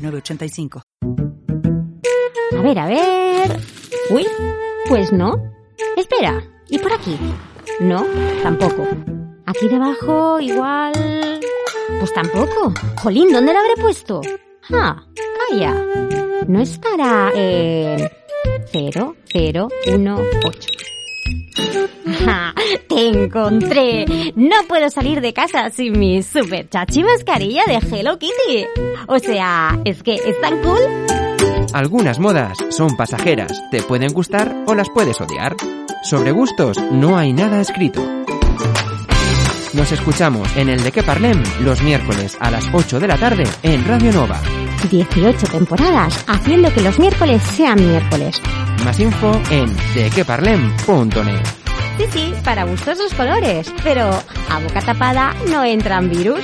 906985. A ver, a ver. Uy, pues no. Espera, ¿y por aquí? No, tampoco. Aquí debajo, igual... Pues tampoco. Jolín, ¿dónde la habré puesto? Ah, calla. No estará en... 0, 0, 1, 8. ¡Ja! ¡Te encontré! No puedo salir de casa sin mi super chachi mascarilla de Hello Kitty. O sea, es que es tan cool. Algunas modas son pasajeras, te pueden gustar o las puedes odiar. Sobre gustos no hay nada escrito. Nos escuchamos en el De Que Parlem los miércoles a las 8 de la tarde en Radio Nova. 18 temporadas haciendo que los miércoles sean miércoles. Más info en dequeparlem.net. Sí, sí, para gustos los colores, pero a boca tapada no entran virus.